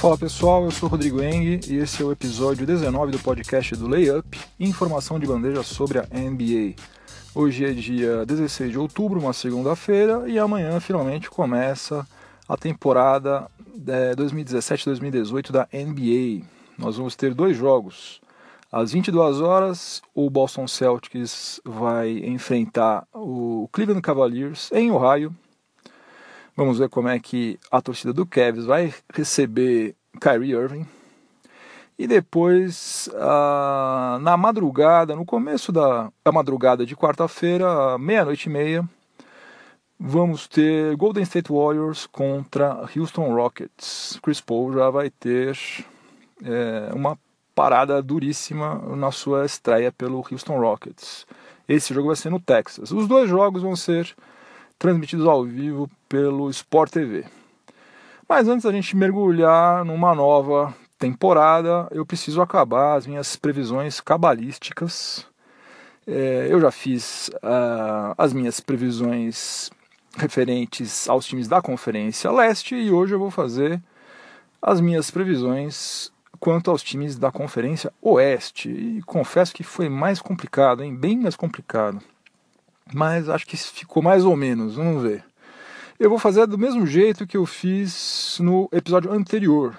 Fala pessoal, eu sou Rodrigo Eng e esse é o episódio 19 do podcast do Layup, informação de bandeja sobre a NBA. Hoje é dia 16 de outubro, uma segunda-feira, e amanhã finalmente começa a temporada 2017-2018 da NBA. Nós vamos ter dois jogos. Às 22 horas, o Boston Celtics vai enfrentar o Cleveland Cavaliers em Ohio, Vamos ver como é que a torcida do Cavs vai receber Kyrie Irving. E depois, ah, na madrugada, no começo da, da madrugada de quarta-feira, meia-noite e meia, vamos ter Golden State Warriors contra Houston Rockets. Chris Paul já vai ter é, uma parada duríssima na sua estreia pelo Houston Rockets. Esse jogo vai ser no Texas. Os dois jogos vão ser transmitidos ao vivo pelo Sport TV. Mas antes da gente mergulhar numa nova temporada, eu preciso acabar as minhas previsões cabalísticas. É, eu já fiz uh, as minhas previsões referentes aos times da Conferência Leste e hoje eu vou fazer as minhas previsões quanto aos times da Conferência Oeste. E confesso que foi mais complicado, hein? bem mais complicado mas acho que ficou mais ou menos, vamos ver. Eu vou fazer do mesmo jeito que eu fiz no episódio anterior.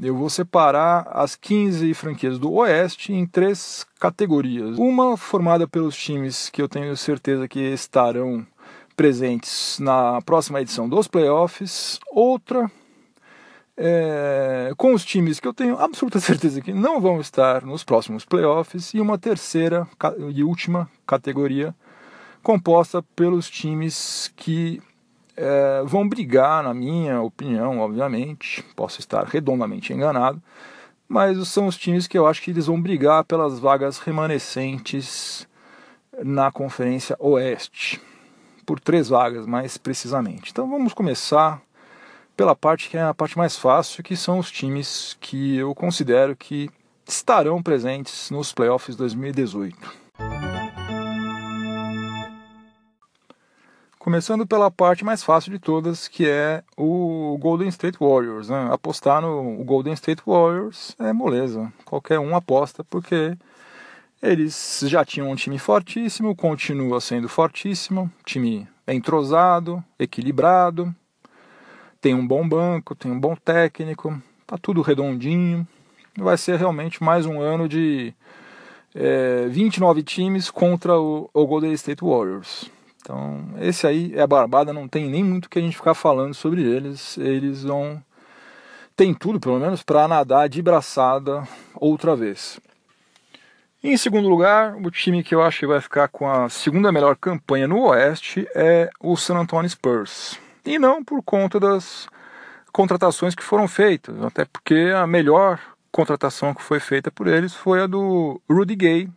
Eu vou separar as 15 franquias do Oeste em três categorias. Uma formada pelos times que eu tenho certeza que estarão presentes na próxima edição dos playoffs. Outra é, com os times que eu tenho absoluta certeza que não vão estar nos próximos playoffs. E uma terceira e última categoria composta pelos times que é, vão brigar, na minha opinião, obviamente, posso estar redondamente enganado, mas são os times que eu acho que eles vão brigar pelas vagas remanescentes na Conferência Oeste, por três vagas mais precisamente. Então vamos começar pela parte que é a parte mais fácil, que são os times que eu considero que estarão presentes nos playoffs 2018. Começando pela parte mais fácil de todas, que é o Golden State Warriors. Né? Apostar no Golden State Warriors é moleza. Qualquer um aposta, porque eles já tinham um time fortíssimo, continua sendo fortíssimo, time entrosado, equilibrado, tem um bom banco, tem um bom técnico, tá tudo redondinho. Vai ser realmente mais um ano de é, 29 times contra o, o Golden State Warriors. Então, esse aí é a barbada, não tem nem muito que a gente ficar falando sobre eles. Eles vão. Tem tudo, pelo menos, para nadar de braçada outra vez. Em segundo lugar, o time que eu acho que vai ficar com a segunda melhor campanha no Oeste é o San Antonio Spurs. E não por conta das contratações que foram feitas, até porque a melhor contratação que foi feita por eles foi a do Rudy Gay,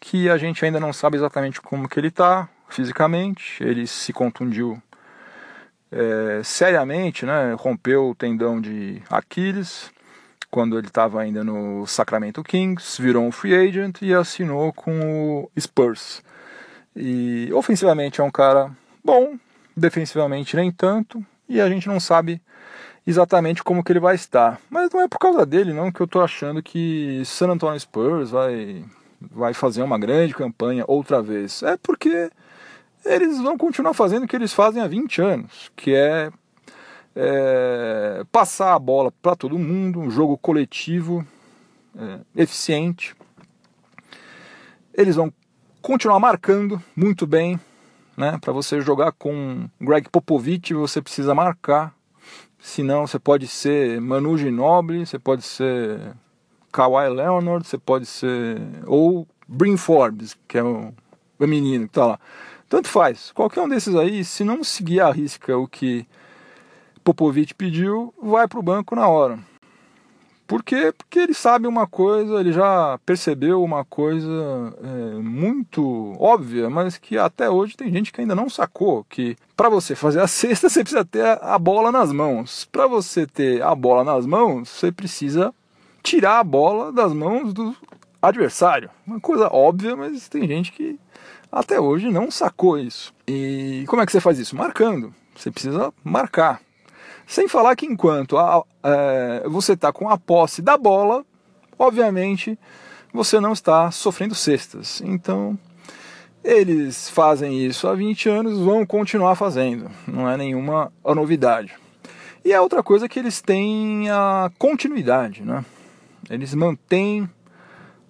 que a gente ainda não sabe exatamente como que ele está, fisicamente, ele se contundiu é, seriamente, né? rompeu o tendão de Aquiles quando ele estava ainda no Sacramento Kings, virou um free agent e assinou com o Spurs. E ofensivamente é um cara bom, defensivamente nem tanto, e a gente não sabe exatamente como que ele vai estar. Mas não é por causa dele não que eu estou achando que San Antonio Spurs vai vai fazer uma grande campanha outra vez. É porque eles vão continuar fazendo o que eles fazem há 20 anos, que é, é passar a bola para todo mundo, um jogo coletivo, é, eficiente. Eles vão continuar marcando muito bem, né? Para você jogar com Greg Popovich, você precisa marcar. Senão você pode ser Manu Ginobili, você pode ser Kawhi Leonard, você pode ser ou Brin Forbes, que é o, o menino que está lá. Tanto faz. Qualquer um desses aí, se não seguir a risca o que Popovich pediu, vai para o banco na hora. Por quê? Porque ele sabe uma coisa, ele já percebeu uma coisa é, muito óbvia, mas que até hoje tem gente que ainda não sacou, que para você fazer a cesta você precisa ter a bola nas mãos. Para você ter a bola nas mãos, você precisa tirar a bola das mãos do adversário. Uma coisa óbvia, mas tem gente que até hoje não sacou isso. E como é que você faz isso? Marcando. Você precisa marcar. Sem falar que enquanto a, é, você está com a posse da bola, obviamente você não está sofrendo cestas. Então, eles fazem isso há 20 anos, vão continuar fazendo. Não é nenhuma novidade. E a outra coisa é que eles têm a continuidade, né? Eles mantêm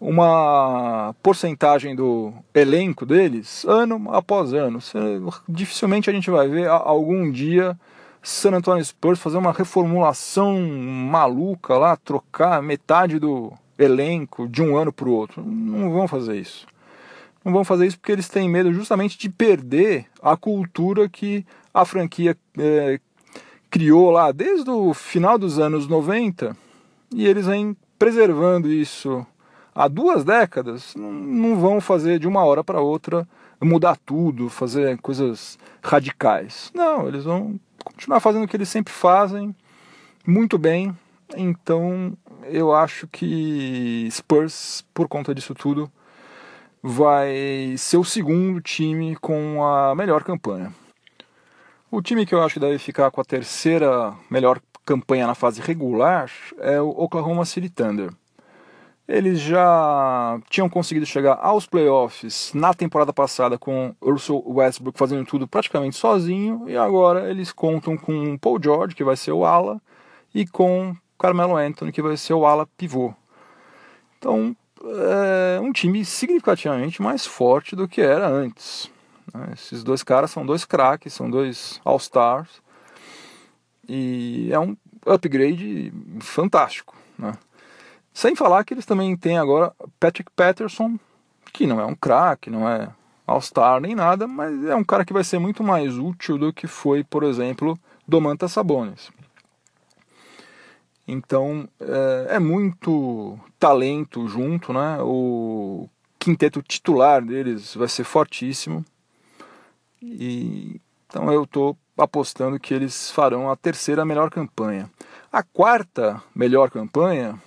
uma porcentagem do elenco deles ano após ano. Dificilmente a gente vai ver algum dia San Antonio Spurs fazer uma reformulação maluca lá, trocar metade do elenco de um ano para o outro. Não vão fazer isso. Não vão fazer isso porque eles têm medo justamente de perder a cultura que a franquia é, criou lá desde o final dos anos 90 e eles vêm preservando isso há duas décadas. Não vão fazer de uma hora para outra mudar tudo, fazer coisas radicais. Não, eles vão continuar fazendo o que eles sempre fazem, muito bem. Então eu acho que Spurs, por conta disso tudo, vai ser o segundo time com a melhor campanha. O time que eu acho que deve ficar com a terceira melhor campanha na fase regular é o Oklahoma City Thunder. Eles já tinham conseguido chegar aos playoffs na temporada passada com Russell Westbrook fazendo tudo praticamente sozinho e agora eles contam com Paul George, que vai ser o ala, e com Carmelo Anthony, que vai ser o ala pivô. Então, é um time significativamente mais forte do que era antes. Né? Esses dois caras são dois craques, são dois All-Stars e é um upgrade fantástico. Né? Sem falar que eles também têm agora Patrick Patterson, que não é um craque, não é All-Star nem nada, mas é um cara que vai ser muito mais útil do que foi, por exemplo, Domantas Sabonis. Então é, é, muito talento junto, né? O quinteto titular deles vai ser fortíssimo. E então eu estou apostando que eles farão a terceira melhor campanha. A quarta melhor campanha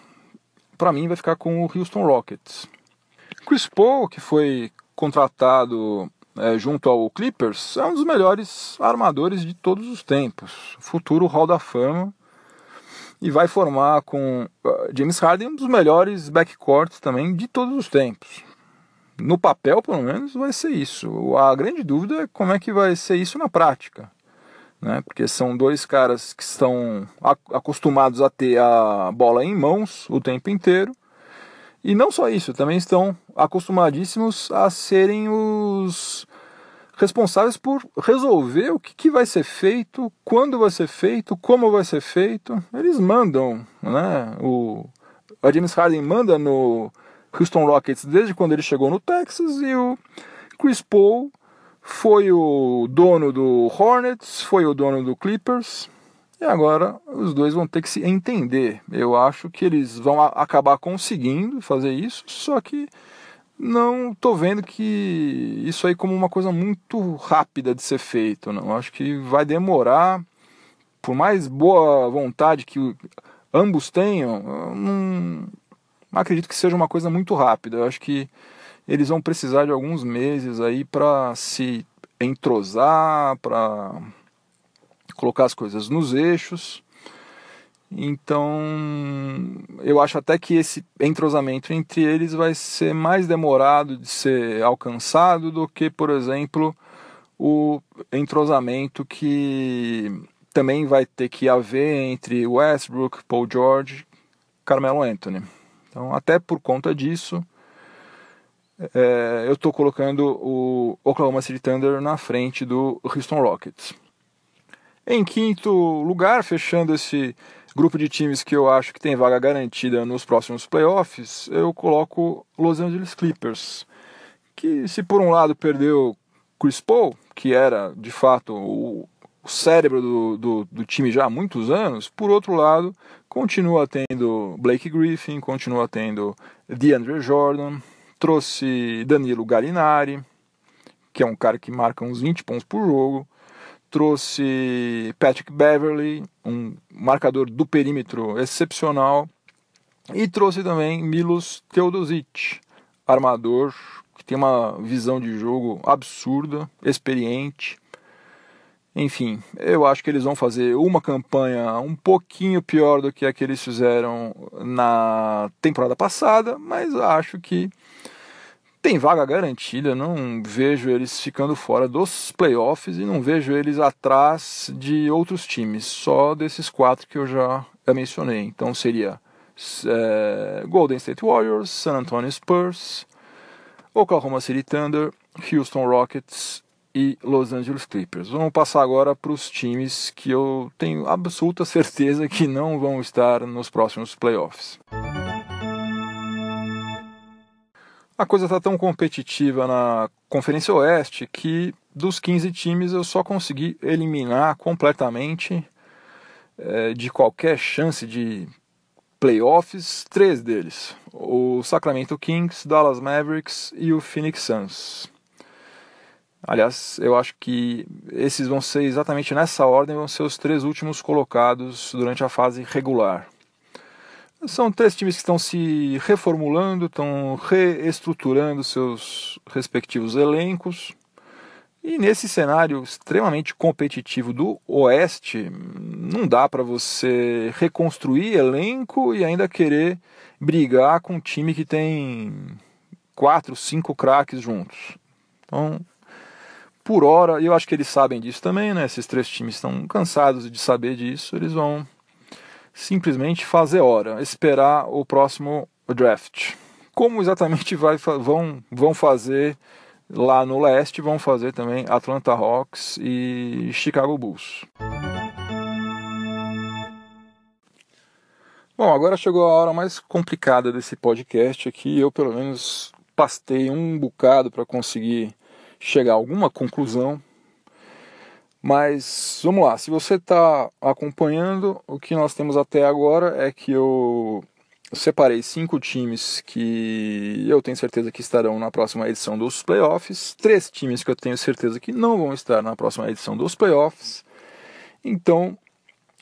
para mim, vai ficar com o Houston Rockets. Chris Paul, que foi contratado é, junto ao Clippers, é um dos melhores armadores de todos os tempos. Futuro Hall da Fama. E vai formar com uh, James Harden um dos melhores backcourts também de todos os tempos. No papel, pelo menos, vai ser isso. A grande dúvida é como é que vai ser isso na prática né? Porque são dois caras que estão acostumados a ter a bola em mãos o tempo inteiro. E não só isso, também estão acostumadíssimos a serem os responsáveis por resolver o que, que, vai ser feito, quando vai ser feito, como vai ser feito. Eles mandam, né? O a James Harden manda no Houston Rockets desde quando ele chegou no Texas e o Chris Paul foi o dono do Hornets, foi o dono do Clippers, e agora os dois vão ter que se entender. Eu acho que eles vão acabar conseguindo fazer isso, só que não estou vendo que isso aí como uma coisa muito rápida de ser feito. Não, acho que vai demorar. Por mais boa vontade que ambos tenham, não acredito que seja uma coisa muito rápida. Eu acho que eles vão precisar de alguns meses aí para se entrosar, para colocar as coisas nos eixos. Então, eu acho até que esse entrosamento entre eles vai ser mais demorado de ser alcançado do que, por exemplo, o entrosamento que também vai ter que haver entre Westbrook, Paul George, Carmelo Anthony. Então, até por conta disso, é, eu estou colocando o Oklahoma City Thunder na frente do Houston Rockets. Em quinto lugar, fechando esse grupo de times que eu acho que tem vaga garantida nos próximos playoffs, eu coloco Los Angeles Clippers, que se por um lado perdeu Chris Paul, que era de fato o, cérebro do, do, do, time já há muitos anos, por outro lado continua tendo Blake Griffin, continua tendo DeAndre Jordan, trouxe Danilo Gallinari, que é um cara que marca uns 20 pontos por jogo, trouxe Patrick Beverly, um marcador do perímetro excepcional, e trouxe também Milos Teodosic, armador que tem uma visão de jogo absurda, experiente. Enfim, eu acho que eles vão fazer uma campanha um pouquinho pior do que a que eles fizeram na temporada passada, mas acho que tem vaga garantida. Não vejo eles ficando fora dos playoffs e não vejo eles atrás de outros times, só desses quatro que eu já mencionei. Então seria é, Golden State Warriors, San Antonio Spurs, Oklahoma City Thunder, Houston Rockets e Los Angeles Clippers. Vamos passar agora para os times que eu tenho absoluta certeza que não vão estar nos próximos playoffs. A coisa está tão competitiva na Conferência Oeste que dos 15 times eu só consegui eliminar completamente é, de qualquer chance de playoffs três deles: o Sacramento Kings, Dallas Mavericks e o Phoenix Suns. Aliás, eu acho que esses vão ser exatamente nessa ordem, vão ser os três últimos colocados durante a fase regular. São três times que estão se reformulando, estão reestruturando seus respectivos elencos. E nesse cenário extremamente competitivo do Oeste, não dá para você reconstruir elenco e ainda querer brigar com um time que tem quatro, cinco craques juntos. Então, por hora, eu acho que eles sabem disso também, né? Esses três times estão cansados de saber disso, eles vão simplesmente fazer hora, esperar o próximo draft. Como exatamente vai, vão, vão fazer lá no leste, vão fazer também Atlanta Hawks e Chicago Bulls. Bom, agora chegou a hora mais complicada desse podcast aqui. Eu, pelo menos, pastei um bocado para conseguir chegar a alguma conclusão. Mas vamos lá, se você está acompanhando, o que nós temos até agora é que eu separei cinco times que eu tenho certeza que estarão na próxima edição dos playoffs, três times que eu tenho certeza que não vão estar na próxima edição dos playoffs. Então,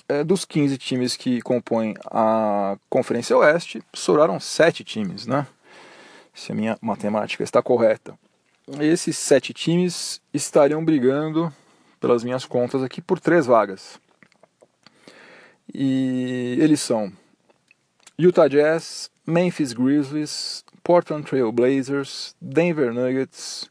é, dos 15 times que compõem a Conferência Oeste, sobraram sete times, né? Se a minha matemática está correta esses sete times estariam brigando, pelas minhas contas aqui, por três vagas. E eles são Utah Jazz, Memphis Grizzlies, Portland Trail Blazers, Denver Nuggets,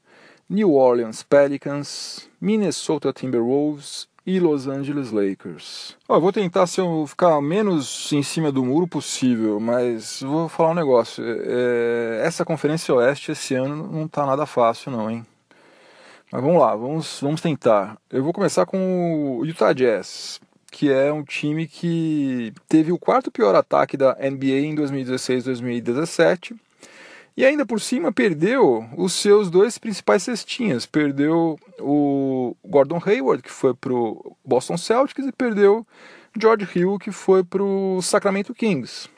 New Orleans Pelicans, Minnesota Timberwolves e Los Angeles Lakers. Ó, eu vou tentar ser, ficar menos em cima do muro possível, mas vou falar um negócio. É, essa Conferência Oeste esse ano não tá nada fácil não, hein? Mas vamos lá, vamos, vamos tentar. Eu vou começar com o Utah Jazz, que é um time que teve o quarto pior ataque da NBA em 2016-2017 e ainda por cima perdeu os seus dois principais cestinhas. Perdeu o Gordon Hayward, que foi para o Boston Celtics, e perdeu George Hill, que foi para o Sacramento Kings.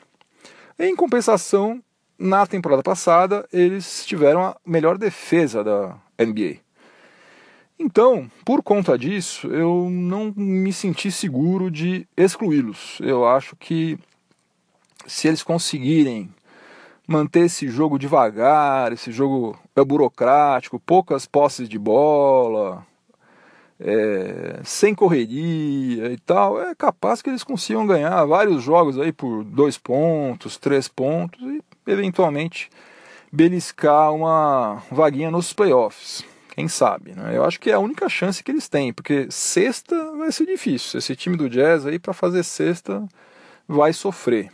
Em compensação, na temporada passada, eles tiveram a melhor defesa da NBA. Então, por conta disso, eu não me senti seguro de excluí-los. Eu acho que se eles conseguirem manter esse jogo devagar, esse jogo é burocrático, poucas posses de bola, é, sem correria e tal, é capaz que eles consigam ganhar vários jogos aí por dois pontos, três pontos e eventualmente beliscar uma vaguinha nos playoffs. Quem sabe, né? Eu acho que é a única chance que eles têm, porque sexta vai ser difícil. Esse time do Jazz aí para fazer sexta vai sofrer.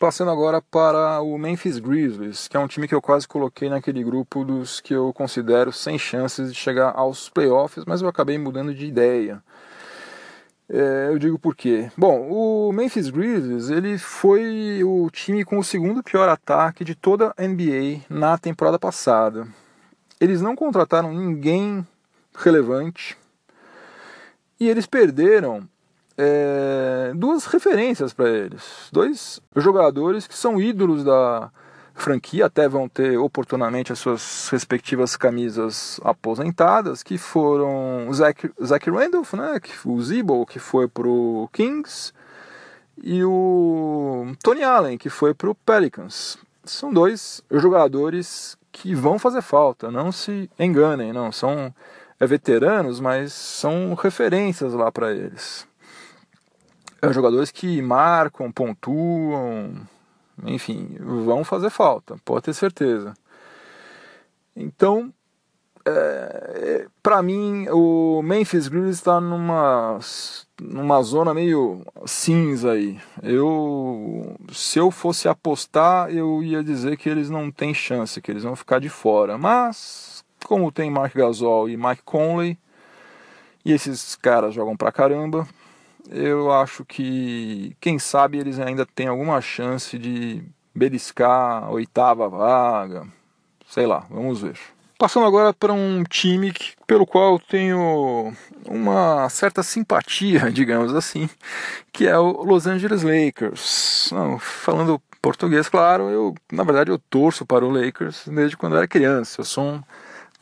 Passando agora para o Memphis Grizzlies, que é um time que eu quase coloquei naquele grupo dos que eu considero sem chances de chegar aos playoffs, mas eu acabei mudando de ideia. É, eu digo por quê. Bom, o Memphis Grizzlies ele foi o time com o segundo pior ataque de toda a NBA na temporada passada. Eles não contrataram ninguém relevante e eles perderam é, duas referências para eles. Dois jogadores que são ídolos da franquia, até vão ter oportunamente as suas respectivas camisas aposentadas, que foram Zach, Zach Randolph, né, o Zibo, que foi para o Kings, e o Tony Allen, que foi para o Pelicans. São dois jogadores que vão fazer falta, não se enganem, não. São é veteranos, mas são referências lá para eles. É jogadores que marcam, pontuam, enfim, vão fazer falta, pode ter certeza. Então, é, para mim, o Memphis Grizzlies está numa, numa zona meio cinza aí. Eu, se eu fosse apostar, eu ia dizer que eles não têm chance, que eles vão ficar de fora. Mas, como tem Mark Gasol e Mike Conley, e esses caras jogam pra caramba, eu acho que, quem sabe, eles ainda têm alguma chance de beliscar a oitava vaga. Sei lá, vamos ver. Passando agora para um time que, pelo qual tenho uma certa simpatia, digamos assim, que é o Los Angeles Lakers. Não, falando português, claro, eu na verdade eu torço para o Lakers desde quando eu era criança. Eu sou um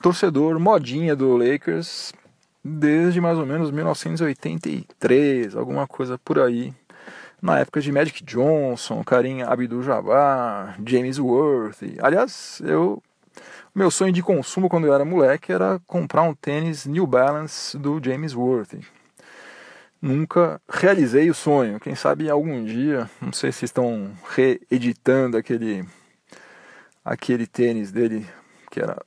torcedor modinha do Lakers desde mais ou menos 1983, alguma coisa por aí. Na época de Magic Johnson, Karim Abdul-Jabbar, James Worthy. Aliás, eu meu sonho de consumo quando eu era moleque era comprar um tênis New Balance do James Worthy. Nunca realizei o sonho. Quem sabe algum dia, não sei se estão reeditando aquele aquele tênis dele que era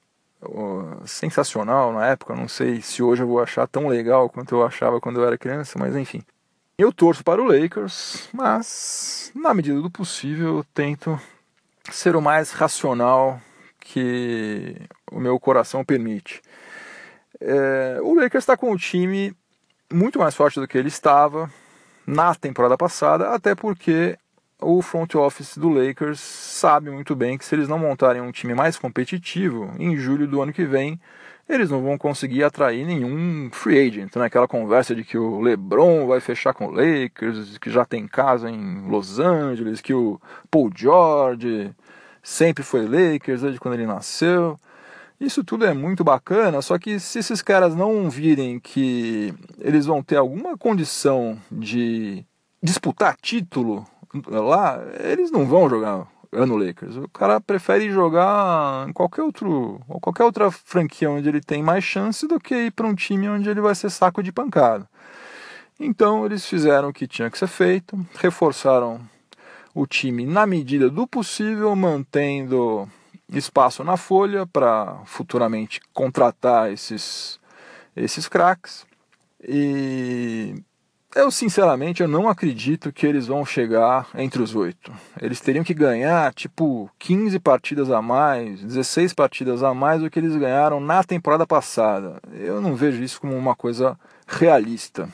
sensacional na época. Não sei se hoje eu vou achar tão legal quanto eu achava quando eu era criança, mas enfim. Eu torço para o Lakers, mas na medida do possível eu tento ser o mais racional que o meu coração permite. É, o Lakers está com um time muito mais forte do que ele estava na temporada passada, até porque o front office do Lakers sabe muito bem que se eles não montarem um time mais competitivo, em julho do ano que vem, eles não vão conseguir atrair nenhum free agent. Né? Aquela conversa de que o LeBron vai fechar com o Lakers, que já tem casa em Los Angeles, que o Paul George sempre foi Lakers desde quando ele nasceu. Isso tudo é muito bacana, só que se esses caras não virem que eles vão ter alguma condição de disputar título lá, eles não vão jogar no Lakers. O cara prefere jogar em qualquer outro, qualquer outra franquia onde ele tem mais chance do que ir para um time onde ele vai ser saco de pancada. Então eles fizeram o que tinha que ser feito, reforçaram o time na medida do possível, mantendo espaço na folha para futuramente contratar esses, esses craques. E eu sinceramente eu não acredito que eles vão chegar entre os oito. Eles teriam que ganhar tipo 15 partidas a mais, 16 partidas a mais do que eles ganharam na temporada passada. Eu não vejo isso como uma coisa realista.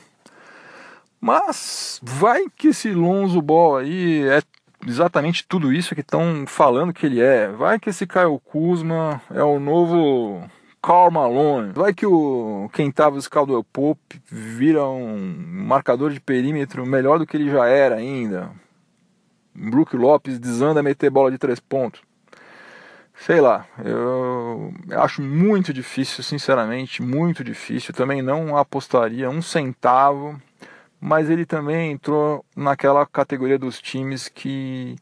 Mas vai que esse Lonzo Ball aí é exatamente tudo isso que estão falando que ele é. Vai que esse Kyle Kuzma é o novo Karl Malone. Vai que o o Caldwell Pope vira um marcador de perímetro melhor do que ele já era ainda. Brook Lopes desanda a meter bola de três pontos. Sei lá, eu acho muito difícil, sinceramente, muito difícil. Também não apostaria um centavo mas ele também entrou naquela categoria dos times que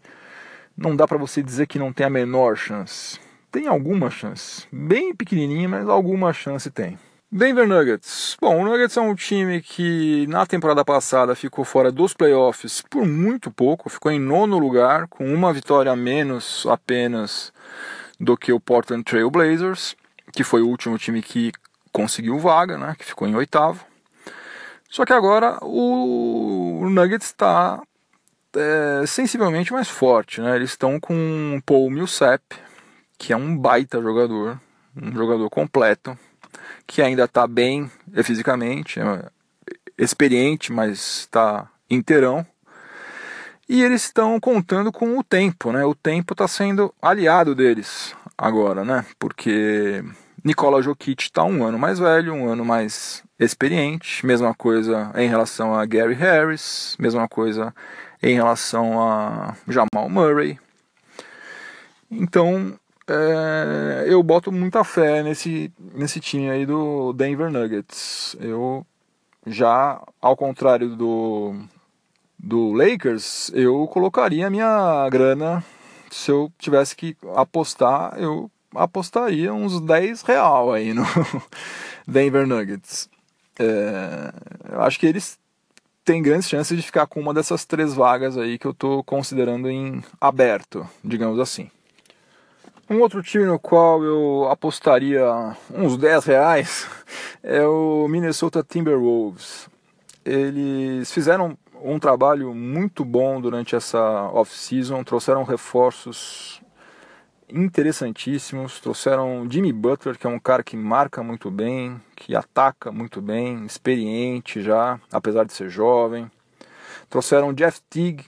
não dá para você dizer que não tem a menor chance. Tem alguma chance, bem pequenininha, mas alguma chance tem. Denver Nuggets. Bom, o Nuggets é um time que na temporada passada ficou fora dos playoffs por muito pouco, ficou em nono lugar, com uma vitória a menos apenas do que o Portland Trail Blazers, que foi o último time que conseguiu vaga, né, que ficou em oitavo. Só que agora o, Nuggets está é, sensivelmente mais forte. Né? Eles estão com Paul Millsap, que é um baita jogador, um jogador completo, que ainda está bem fisicamente, é experiente, mas está inteirão. E eles estão contando com o tempo, né? O tempo está sendo aliado deles agora, né? Porque Nikola Jokic está um ano mais velho, um ano mais experiente. Mesma coisa em relação a Gary Harris, mesma coisa em relação a Jamal Murray. Então é, eu boto muita fé nesse, nesse time aí do Denver Nuggets. Eu já, ao contrário do, do Lakers, eu colocaria a minha grana. Se eu tivesse que apostar, eu apostaria uns 10 real aí no, Denver Nuggets. É, eu acho que eles têm grandes chances de ficar com uma dessas três vagas aí que eu estou considerando em aberto, digamos assim. Um outro time no qual eu apostaria uns 10 reais é o Minnesota Timberwolves. Eles fizeram um trabalho muito bom durante essa off-season, trouxeram reforços interessantíssimos, trouxeram Jimmy Butler, que é um cara que marca muito bem, que ataca muito bem, experiente já, apesar de ser jovem. Trouxeram Jeff Teague,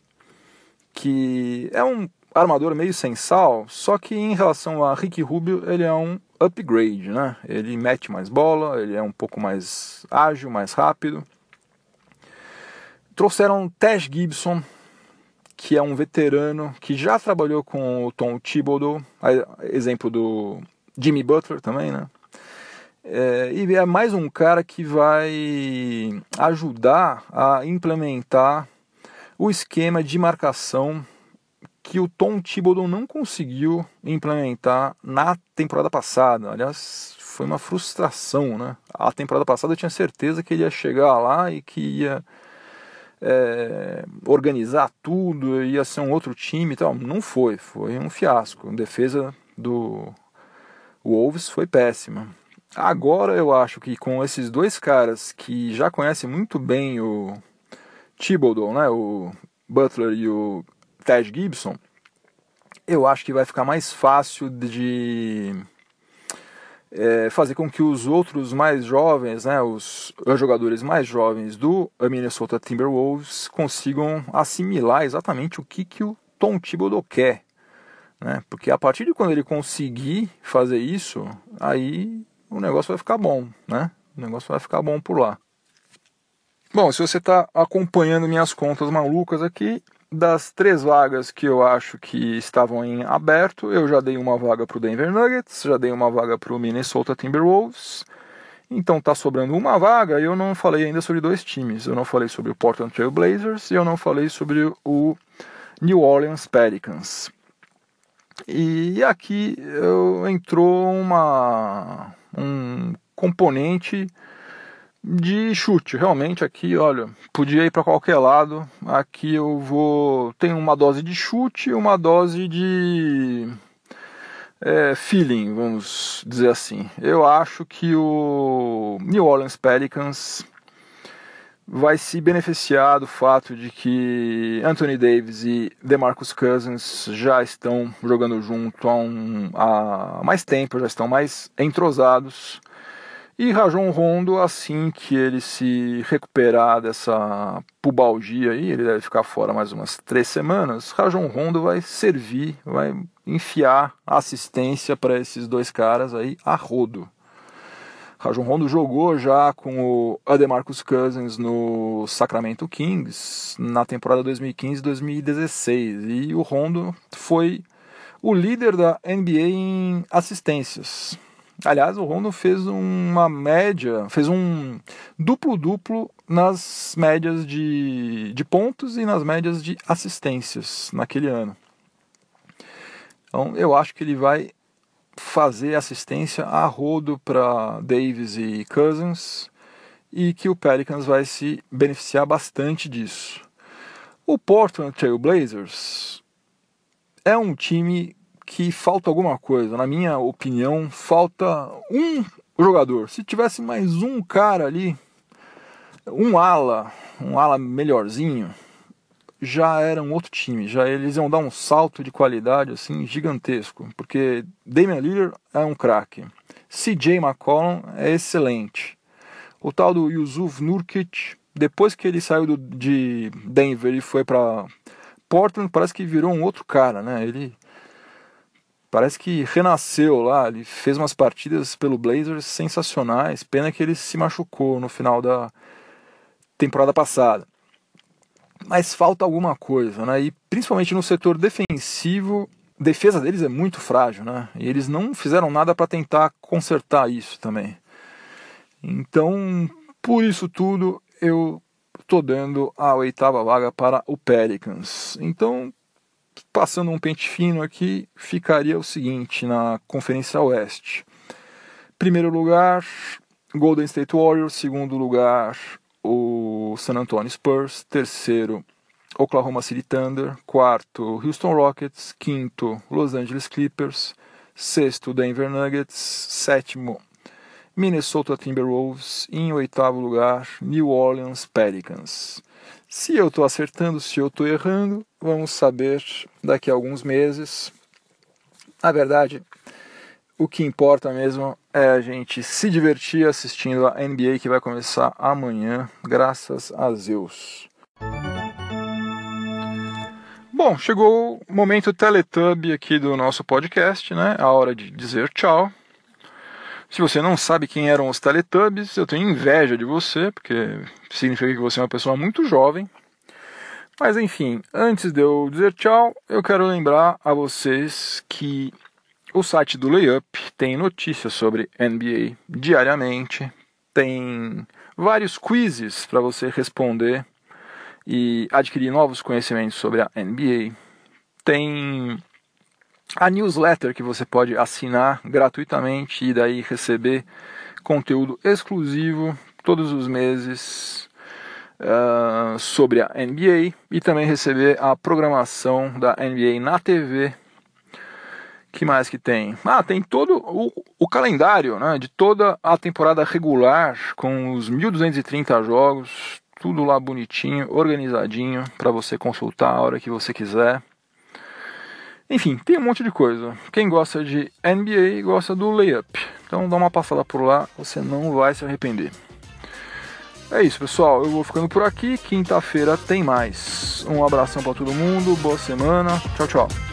que é um armador meio sem sal, só que em relação a Ricky Rubio, ele é um upgrade, né? Ele mete mais bola, ele é um pouco mais ágil, mais rápido. Trouxeram Tesh Gibson, que é um veterano que já trabalhou com o Tom Thibodeau, exemplo do Jimmy Butler também, né? É, e é mais um cara que vai ajudar a implementar o esquema de marcação que o Tom Thibodeau não conseguiu implementar na temporada passada. Aliás, foi uma frustração, né? A temporada passada eu tinha certeza que ele ia chegar lá e que ia é, organizar tudo, ia ser um outro time e tal. Não foi, foi um fiasco. A defesa do Wolves foi péssima. Agora eu acho que com esses dois caras que já conhecem muito bem o Thibodeau, né, o Butler e o Ted Gibson, eu acho que vai ficar mais fácil de é, fazer com que os outros mais jovens, né, os, os jogadores mais jovens do Minnesota Timberwolves consigam assimilar exatamente o que, que o Tom Thibodeau quer. Né? Porque a partir de quando ele conseguir fazer isso, aí o negócio vai ficar bom. Né? O negócio vai ficar bom por lá. Bom, se você está acompanhando minhas contas malucas aqui, das três vagas que eu acho que estavam em aberto, eu já dei uma vaga para o Denver Nuggets, já dei uma vaga para o Minnesota Timberwolves. Então tá sobrando uma vaga e eu não falei ainda sobre dois times. Eu não falei sobre o Portland Trail Blazers e eu não falei sobre o New Orleans Pelicans. E aqui eu, entrou uma, um componente de chute. Realmente aqui, olha, podia ir para qualquer lado. Aqui eu vou tem uma dose de chute, e uma dose de é, feeling, vamos dizer assim. Eu acho que o New Orleans Pelicans vai se beneficiar do fato de que Anthony Davis e DeMarcus Cousins já estão jogando junto há, um, há mais tempo, já estão mais entrosados. E Rajon Rondo, assim que ele se recuperar dessa pubalgia aí, ele deve ficar fora mais umas três semanas, Rajon Rondo vai servir, vai enfiar assistência para esses dois caras aí a rodo. Rajon Rondo jogou já com o Ademarcus Cousins no Sacramento Kings na temporada 2015-2016 e o Rondo foi o líder da NBA em assistências. Aliás, o Rondo fez uma média, fez um duplo-duplo nas médias de, de pontos e nas médias de assistências naquele ano. Então, eu acho que ele vai fazer assistência a rodo para Davis e Cousins e que o Pelicans vai se beneficiar bastante disso. O Portland Trail Blazers é um time que falta alguma coisa. Na minha opinião, falta um jogador. Se tivesse mais um cara ali, um ala, um ala melhorzinho, já era um outro time. Já eles iam dar um salto de qualidade assim gigantesco, porque Damian Lillard é um craque. CJ McCollum é excelente. O tal do Yusuf Nurkic, depois que ele saiu do, de Denver e foi para Portland, parece que virou um outro cara, né? Ele parece que renasceu lá. Ele fez umas partidas pelo Blazers sensacionais. Pena que ele se machucou no final da temporada passada. Mas falta alguma coisa, né? E principalmente no setor defensivo, a defesa deles é muito frágil, né? E eles não fizeram nada para tentar consertar isso também. Então, por isso tudo, eu estou dando a oitava vaga para o Pelicans. Então, passando um pente fino aqui, ficaria o seguinte na Conferência Oeste. Primeiro lugar, Golden State Warriors, segundo lugar o San Antonio Spurs, terceiro Oklahoma City Thunder, quarto Houston Rockets, quinto Los Angeles Clippers, sexto Denver Nuggets, sétimo Minnesota Timberwolves. E em oitavo lugar New Orleans Pelicans. Se eu estou acertando, se eu estou errando, vamos saber daqui a alguns meses. Na verdade, o que importa mesmo é a gente se divertir assistindo a NBA que vai começar amanhã, graças a Zeus. Bom, chegou o momento Teletubby aqui do nosso podcast, né? A hora de dizer tchau. Se você não sabe quem eram os Teletubbies, eu tenho inveja de você, porque significa que você é uma pessoa muito jovem. Mas enfim, antes de eu dizer tchau, eu quero lembrar a vocês que o site do Layup tem notícias sobre NBA diariamente, tem vários quizzes para você responder e adquirir novos conhecimentos sobre a NBA. Tem a newsletter que você pode assinar gratuitamente e daí receber conteúdo exclusivo todos os meses uh, sobre a NBA e também receber a programação da NBA na TV. Que mais que tem? Ah, tem todo o, o calendário né, de toda a temporada regular com os 1230 jogos, tudo lá bonitinho, organizadinho para você consultar a hora que você quiser. Enfim, tem um monte de coisa. Quem gosta de NBA gosta do layup. Então dá uma passada por lá, você não vai se arrepender. É isso, pessoal. Eu vou ficando por aqui. Quinta-feira tem mais. Um abração para todo mundo. Boa semana. Tchau, tchau.